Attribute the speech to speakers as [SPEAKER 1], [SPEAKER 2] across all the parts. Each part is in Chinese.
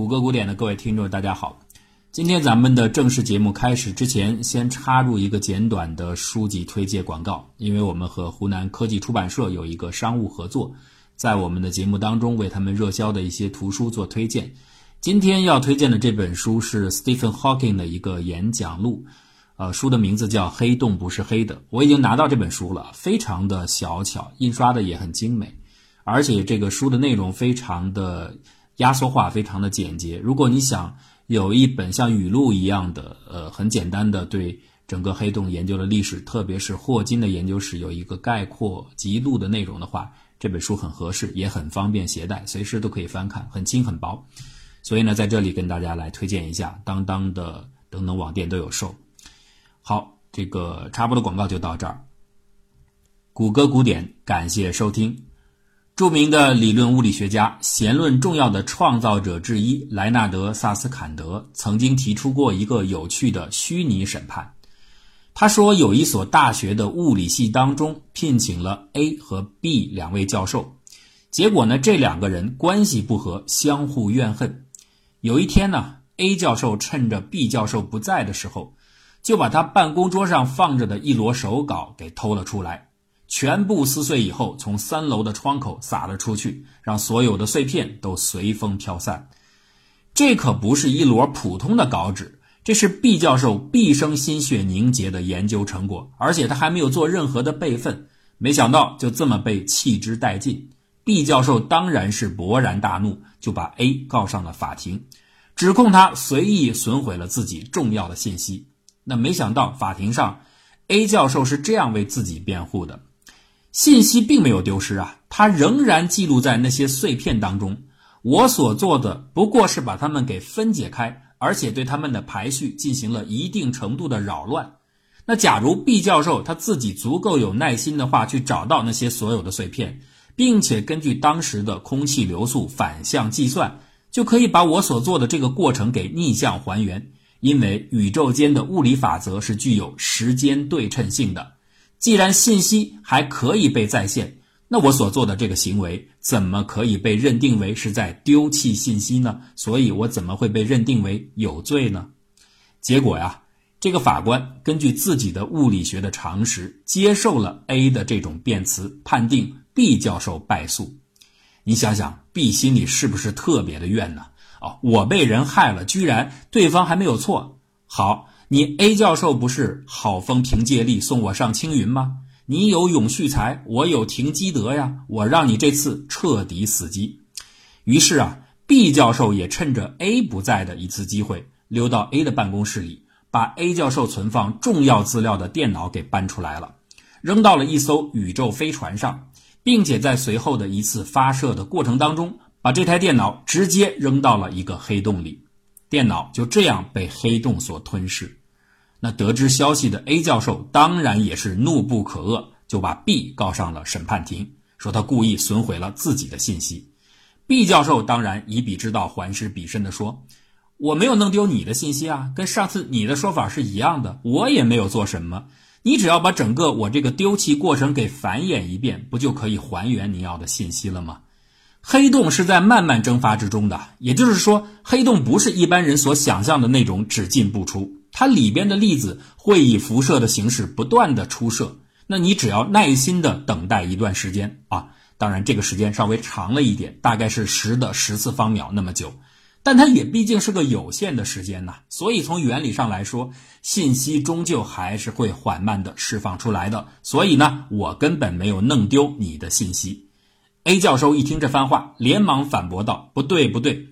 [SPEAKER 1] 谷歌古典的各位听众，大家好。今天咱们的正式节目开始之前，先插入一个简短的书籍推荐广告。因为我们和湖南科技出版社有一个商务合作，在我们的节目当中为他们热销的一些图书做推荐。今天要推荐的这本书是 Stephen Hawking 的一个演讲录，呃，书的名字叫《黑洞不是黑的》。我已经拿到这本书了，非常的小巧，印刷的也很精美，而且这个书的内容非常的压缩化，非常的简洁。如果你想，有一本像语录一样的，呃，很简单的对整个黑洞研究的历史，特别是霍金的研究史有一个概括记录的内容的话，这本书很合适，也很方便携带，随时都可以翻看，很轻很薄。所以呢，在这里跟大家来推荐一下，当当的等等网店都有售。好，这个插播的广告就到这儿。谷歌古典，感谢收听。著名的理论物理学家、弦论重要的创造者之一莱纳德·萨斯坎德曾经提出过一个有趣的虚拟审判。他说，有一所大学的物理系当中聘请了 A 和 B 两位教授，结果呢，这两个人关系不和，相互怨恨。有一天呢，A 教授趁着 B 教授不在的时候，就把他办公桌上放着的一摞手稿给偷了出来。全部撕碎以后，从三楼的窗口撒了出去，让所有的碎片都随风飘散。这可不是一摞普通的稿纸，这是毕教授毕生心血凝结的研究成果，而且他还没有做任何的备份。没想到就这么被弃之殆尽。毕教授当然是勃然大怒，就把 A 告上了法庭，指控他随意损毁了自己重要的信息。那没想到法庭上，A 教授是这样为自己辩护的。信息并没有丢失啊，它仍然记录在那些碎片当中。我所做的不过是把它们给分解开，而且对它们的排序进行了一定程度的扰乱。那假如毕教授他自己足够有耐心的话，去找到那些所有的碎片，并且根据当时的空气流速反向计算，就可以把我所做的这个过程给逆向还原。因为宇宙间的物理法则是具有时间对称性的。既然信息还可以被再现，那我所做的这个行为怎么可以被认定为是在丢弃信息呢？所以我怎么会被认定为有罪呢？结果呀，这个法官根据自己的物理学的常识，接受了 A 的这种辩词，判定 B 教授败诉。你想想，B 心里是不是特别的怨呢？哦，我被人害了，居然对方还没有错。好。你 A 教授不是好风凭借力送我上青云吗？你有永续财，我有停机德呀，我让你这次彻底死机。于是啊，B 教授也趁着 A 不在的一次机会，溜到 A 的办公室里，把 A 教授存放重要资料的电脑给搬出来了，扔到了一艘宇宙飞船上，并且在随后的一次发射的过程当中，把这台电脑直接扔到了一个黑洞里，电脑就这样被黑洞所吞噬。那得知消息的 A 教授当然也是怒不可遏，就把 B 告上了审判庭，说他故意损毁了自己的信息。B 教授当然以彼之道还施彼身的说：“我没有弄丢你的信息啊，跟上次你的说法是一样的，我也没有做什么。你只要把整个我这个丢弃过程给繁衍一遍，不就可以还原你要的信息了吗？”黑洞是在慢慢蒸发之中的，也就是说，黑洞不是一般人所想象的那种只进不出。它里边的粒子会以辐射的形式不断的出射，那你只要耐心的等待一段时间啊，当然这个时间稍微长了一点，大概是十的十次方秒那么久，但它也毕竟是个有限的时间呐，所以从原理上来说，信息终究还是会缓慢的释放出来的。所以呢，我根本没有弄丢你的信息。A 教授一听这番话，连忙反驳道：“不对，不对。”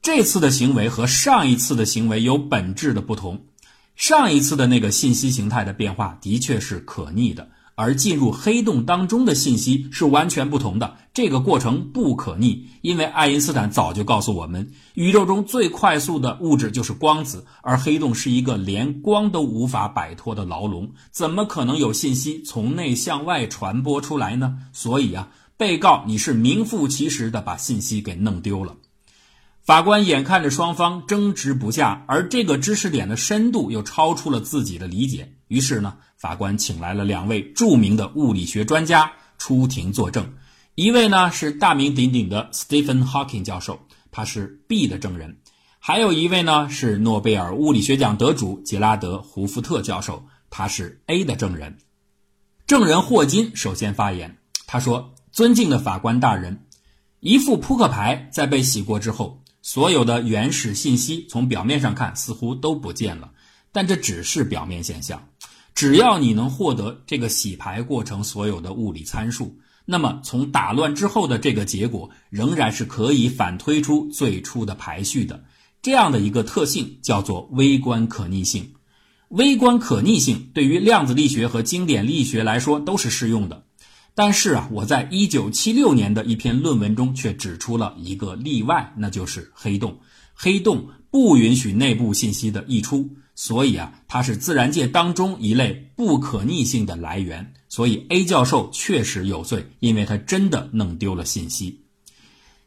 [SPEAKER 1] 这次的行为和上一次的行为有本质的不同。上一次的那个信息形态的变化的确是可逆的，而进入黑洞当中的信息是完全不同的。这个过程不可逆，因为爱因斯坦早就告诉我们，宇宙中最快速的物质就是光子，而黑洞是一个连光都无法摆脱的牢笼，怎么可能有信息从内向外传播出来呢？所以啊，被告你是名副其实的把信息给弄丢了。法官眼看着双方争执不下，而这个知识点的深度又超出了自己的理解，于是呢，法官请来了两位著名的物理学专家出庭作证。一位呢是大名鼎鼎的 Stephen Hawking 教授，他是 B 的证人。还有一位呢是诺贝尔物理学奖得主杰拉德·胡夫特教授，他是 A 的证人。证人霍金首先发言，他说：“尊敬的法官大人，一副扑克牌在被洗过之后，所有的原始信息从表面上看似乎都不见了，但这只是表面现象。只要你能获得这个洗牌过程所有的物理参数，那么从打乱之后的这个结果仍然是可以反推出最初的排序的。这样的一个特性叫做微观可逆性。”微观可逆性对于量子力学和经典力学来说都是适用的，但是啊，我在一九七六年的一篇论文中却指出了一个例外，那就是黑洞。黑洞不允许内部信息的溢出，所以啊，它是自然界当中一类不可逆性的来源。所以 A 教授确实有罪，因为他真的弄丢了信息。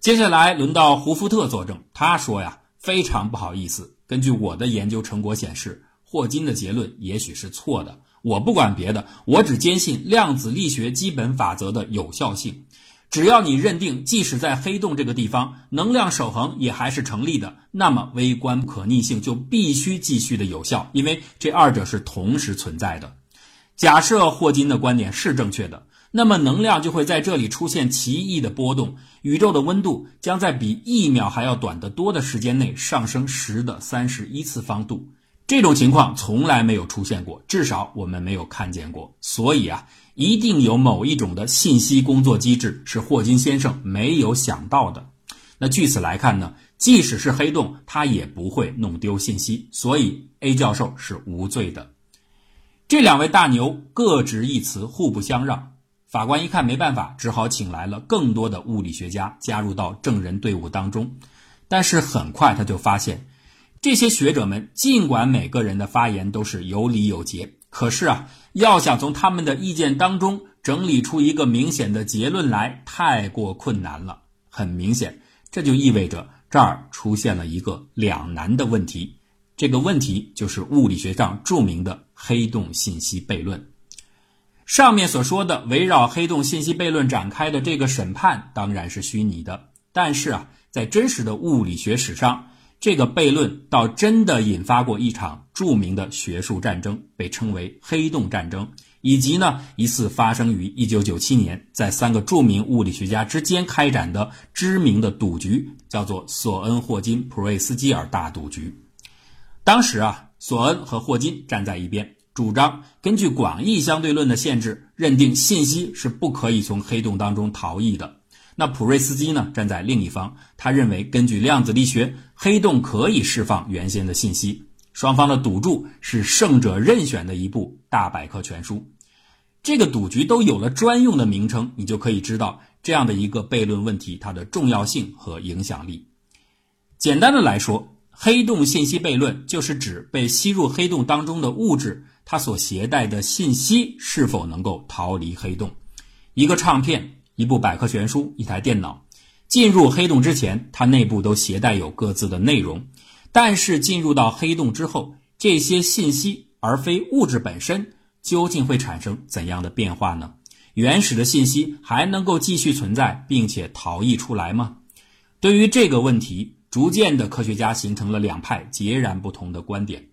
[SPEAKER 1] 接下来轮到胡福特作证，他说呀，非常不好意思，根据我的研究成果显示。霍金的结论也许是错的，我不管别的，我只坚信量子力学基本法则的有效性。只要你认定，即使在黑洞这个地方，能量守恒也还是成立的，那么微观可逆性就必须继续的有效，因为这二者是同时存在的。假设霍金的观点是正确的，那么能量就会在这里出现奇异的波动，宇宙的温度将在比一秒还要短得多的时间内上升十的三十一次方度。这种情况从来没有出现过，至少我们没有看见过。所以啊，一定有某一种的信息工作机制是霍金先生没有想到的。那据此来看呢，即使是黑洞，它也不会弄丢信息。所以 A 教授是无罪的。这两位大牛各执一词，互不相让。法官一看没办法，只好请来了更多的物理学家加入到证人队伍当中。但是很快他就发现。这些学者们尽管每个人的发言都是有理有节，可是啊，要想从他们的意见当中整理出一个明显的结论来，太过困难了。很明显，这就意味着这儿出现了一个两难的问题。这个问题就是物理学上著名的黑洞信息悖论。上面所说的围绕黑洞信息悖论展开的这个审判当然是虚拟的，但是啊，在真实的物理学史上。这个悖论倒真的引发过一场著名的学术战争，被称为黑洞战争，以及呢一次发生于1997年在三个著名物理学家之间开展的知名的赌局，叫做索恩霍金普瑞斯基尔大赌局。当时啊，索恩和霍金站在一边，主张根据广义相对论的限制，认定信息是不可以从黑洞当中逃逸的。那普瑞斯基呢？站在另一方，他认为根据量子力学，黑洞可以释放原先的信息。双方的赌注是胜者任选的一部大百科全书。这个赌局都有了专用的名称，你就可以知道这样的一个悖论问题它的重要性和影响力。简单的来说，黑洞信息悖论就是指被吸入黑洞当中的物质，它所携带的信息是否能够逃离黑洞。一个唱片。一部百科全书，一台电脑，进入黑洞之前，它内部都携带有各自的内容。但是进入到黑洞之后，这些信息而非物质本身，究竟会产生怎样的变化呢？原始的信息还能够继续存在，并且逃逸出来吗？对于这个问题，逐渐的科学家形成了两派截然不同的观点。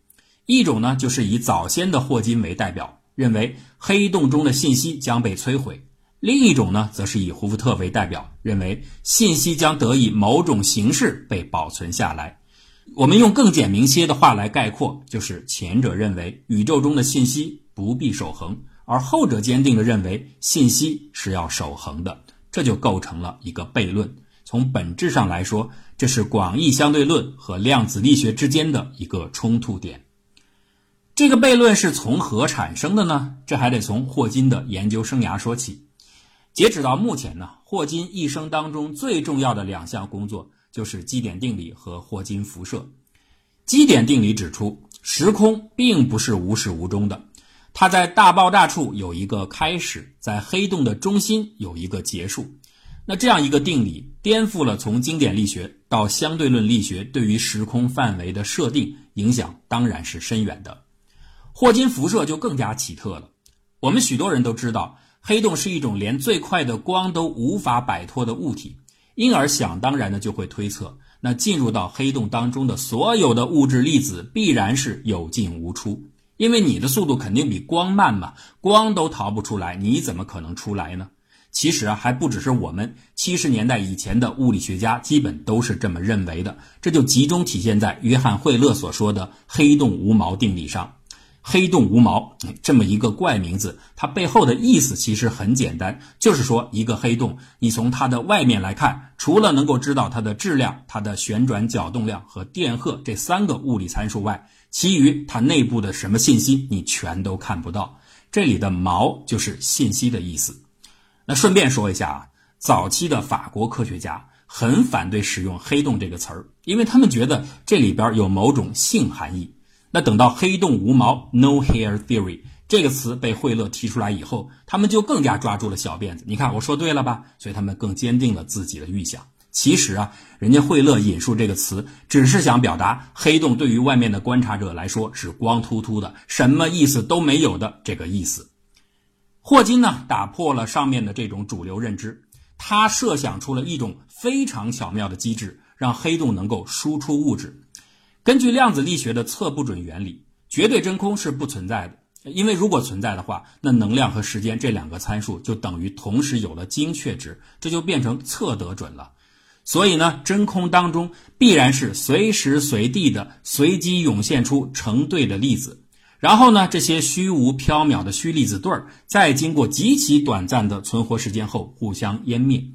[SPEAKER 1] 一种呢，就是以早先的霍金为代表，认为黑洞中的信息将被摧毁。另一种呢，则是以胡福特为代表，认为信息将得以某种形式被保存下来。我们用更简明些的话来概括，就是前者认为宇宙中的信息不必守恒，而后者坚定地认为信息是要守恒的。这就构成了一个悖论。从本质上来说，这是广义相对论和量子力学之间的一个冲突点。这个悖论是从何产生的呢？这还得从霍金的研究生涯说起。截止到目前呢，霍金一生当中最重要的两项工作就是基点定理和霍金辐射。基点定理指出，时空并不是无始无终的，它在大爆炸处有一个开始，在黑洞的中心有一个结束。那这样一个定理颠覆了从经典力学到相对论力学对于时空范围的设定，影响当然是深远的。霍金辐射就更加奇特了。我们许多人都知道。黑洞是一种连最快的光都无法摆脱的物体，因而想当然的就会推测，那进入到黑洞当中的所有的物质粒子必然是有进无出，因为你的速度肯定比光慢嘛，光都逃不出来，你怎么可能出来呢？其实啊，还不只是我们七十年代以前的物理学家，基本都是这么认为的。这就集中体现在约翰惠勒所说的黑洞无毛定理上。黑洞无毛这么一个怪名字，它背后的意思其实很简单，就是说一个黑洞，你从它的外面来看，除了能够知道它的质量、它的旋转角动量和电荷这三个物理参数外，其余它内部的什么信息你全都看不到。这里的毛就是信息的意思。那顺便说一下啊，早期的法国科学家很反对使用“黑洞”这个词儿，因为他们觉得这里边有某种性含义。那等到“黑洞无毛 ”（No Hair Theory） 这个词被惠勒提出来以后，他们就更加抓住了小辫子。你看我说对了吧？所以他们更坚定了自己的预想。其实啊，人家惠勒引述这个词，只是想表达黑洞对于外面的观察者来说是光秃秃的，什么意思都没有的这个意思。霍金呢，打破了上面的这种主流认知，他设想出了一种非常巧妙的机制，让黑洞能够输出物质。根据量子力学的测不准原理，绝对真空是不存在的，因为如果存在的话，那能量和时间这两个参数就等于同时有了精确值，这就变成测得准了。所以呢，真空当中必然是随时随地的随机涌现出成对的粒子。然后呢，这些虚无缥缈的虚粒子对儿，在经过极其短暂的存活时间后，互相湮灭。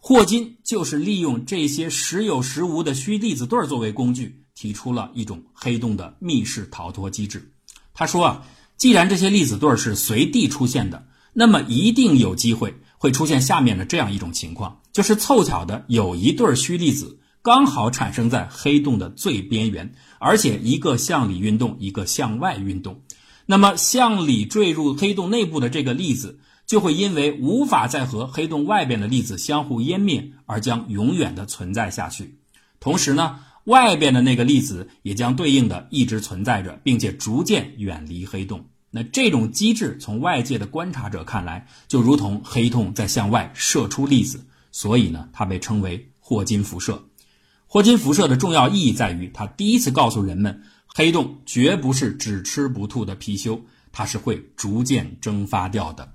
[SPEAKER 1] 霍金就是利用这些时有时无的虚粒子对儿作为工具，提出了一种黑洞的密室逃脱机制。他说啊，既然这些粒子对儿是随地出现的，那么一定有机会会出现下面的这样一种情况，就是凑巧的有一对虚粒子。刚好产生在黑洞的最边缘，而且一个向里运动，一个向外运动。那么向里坠入黑洞内部的这个粒子，就会因为无法再和黑洞外边的粒子相互湮灭，而将永远的存在下去。同时呢，外边的那个粒子也将对应的一直存在着，并且逐渐远离黑洞。那这种机制从外界的观察者看来，就如同黑洞在向外射出粒子，所以呢，它被称为霍金辐射。霍金辐射的重要意义在于，它第一次告诉人们，黑洞绝不是只吃不吐的貔貅，它是会逐渐蒸发掉的。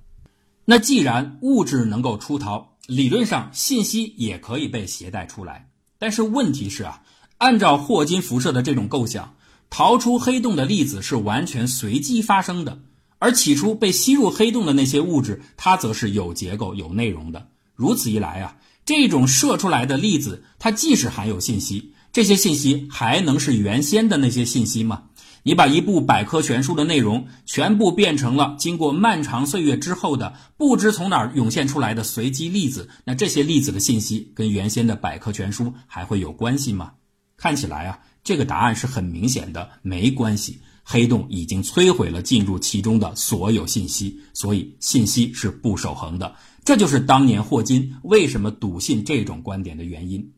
[SPEAKER 1] 那既然物质能够出逃，理论上信息也可以被携带出来。但是问题是啊，按照霍金辐射的这种构想，逃出黑洞的粒子是完全随机发生的，而起初被吸入黑洞的那些物质，它则是有结构、有内容的。如此一来啊。这种射出来的粒子，它既是含有信息，这些信息还能是原先的那些信息吗？你把一部百科全书的内容全部变成了经过漫长岁月之后的不知从哪儿涌现出来的随机粒子，那这些粒子的信息跟原先的百科全书还会有关系吗？看起来啊，这个答案是很明显的，没关系。黑洞已经摧毁了进入其中的所有信息，所以信息是不守恒的。这就是当年霍金为什么笃信这种观点的原因。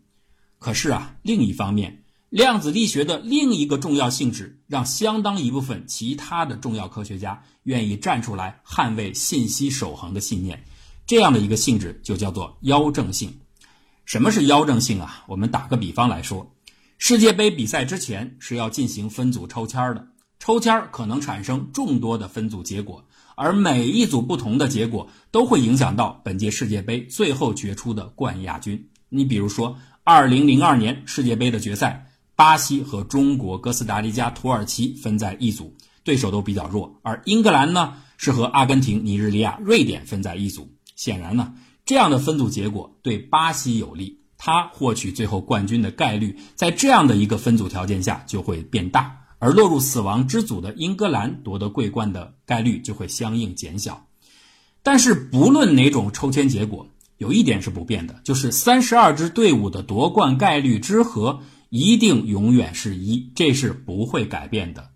[SPEAKER 1] 可是啊，另一方面，量子力学的另一个重要性质，让相当一部分其他的重要科学家愿意站出来捍卫信息守恒的信念。这样的一个性质就叫做妖正性。什么是妖正性啊？我们打个比方来说，世界杯比赛之前是要进行分组抽签的，抽签可能产生众多的分组结果。而每一组不同的结果都会影响到本届世界杯最后决出的冠亚军。你比如说，二零零二年世界杯的决赛，巴西和中国、哥斯达黎加、土耳其分在一组，对手都比较弱；而英格兰呢是和阿根廷、尼日利亚、瑞典分在一组。显然呢，这样的分组结果对巴西有利，他获取最后冠军的概率在这样的一个分组条件下就会变大。而落入死亡之组的英格兰夺得桂冠的概率就会相应减小，但是不论哪种抽签结果，有一点是不变的，就是三十二支队伍的夺冠概率之和一定永远是一，这是不会改变的。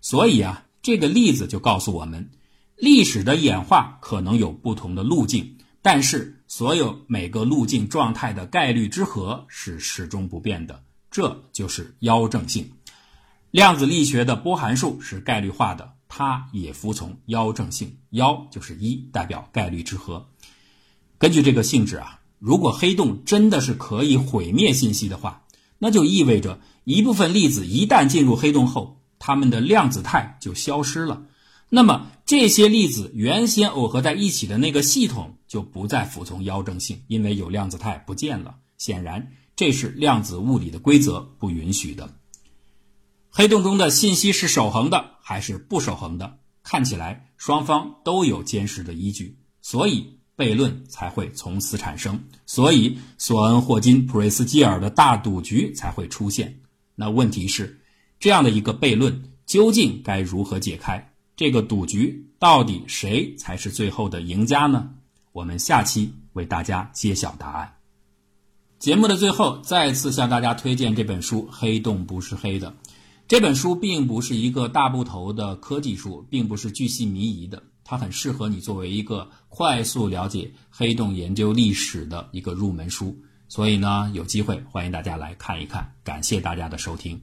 [SPEAKER 1] 所以啊，这个例子就告诉我们，历史的演化可能有不同的路径，但是所有每个路径状态的概率之和是始终不变的，这就是妖正性。量子力学的波函数是概率化的，它也服从妖正性。妖就是一，代表概率之和。根据这个性质啊，如果黑洞真的是可以毁灭信息的话，那就意味着一部分粒子一旦进入黑洞后，它们的量子态就消失了。那么这些粒子原先耦合在一起的那个系统就不再服从妖正性，因为有量子态不见了。显然，这是量子物理的规则不允许的。黑洞中的信息是守恒的还是不守恒的？看起来双方都有坚实的依据，所以悖论才会从此产生。所以，索恩、霍金、普瑞斯基尔的大赌局才会出现。那问题是，这样的一个悖论究竟该如何解开？这个赌局到底谁才是最后的赢家呢？我们下期为大家揭晓答案。节目的最后，再次向大家推荐这本书《黑洞不是黑的》。这本书并不是一个大部头的科技书，并不是巨细靡遗的，它很适合你作为一个快速了解黑洞研究历史的一个入门书。所以呢，有机会欢迎大家来看一看。感谢大家的收听。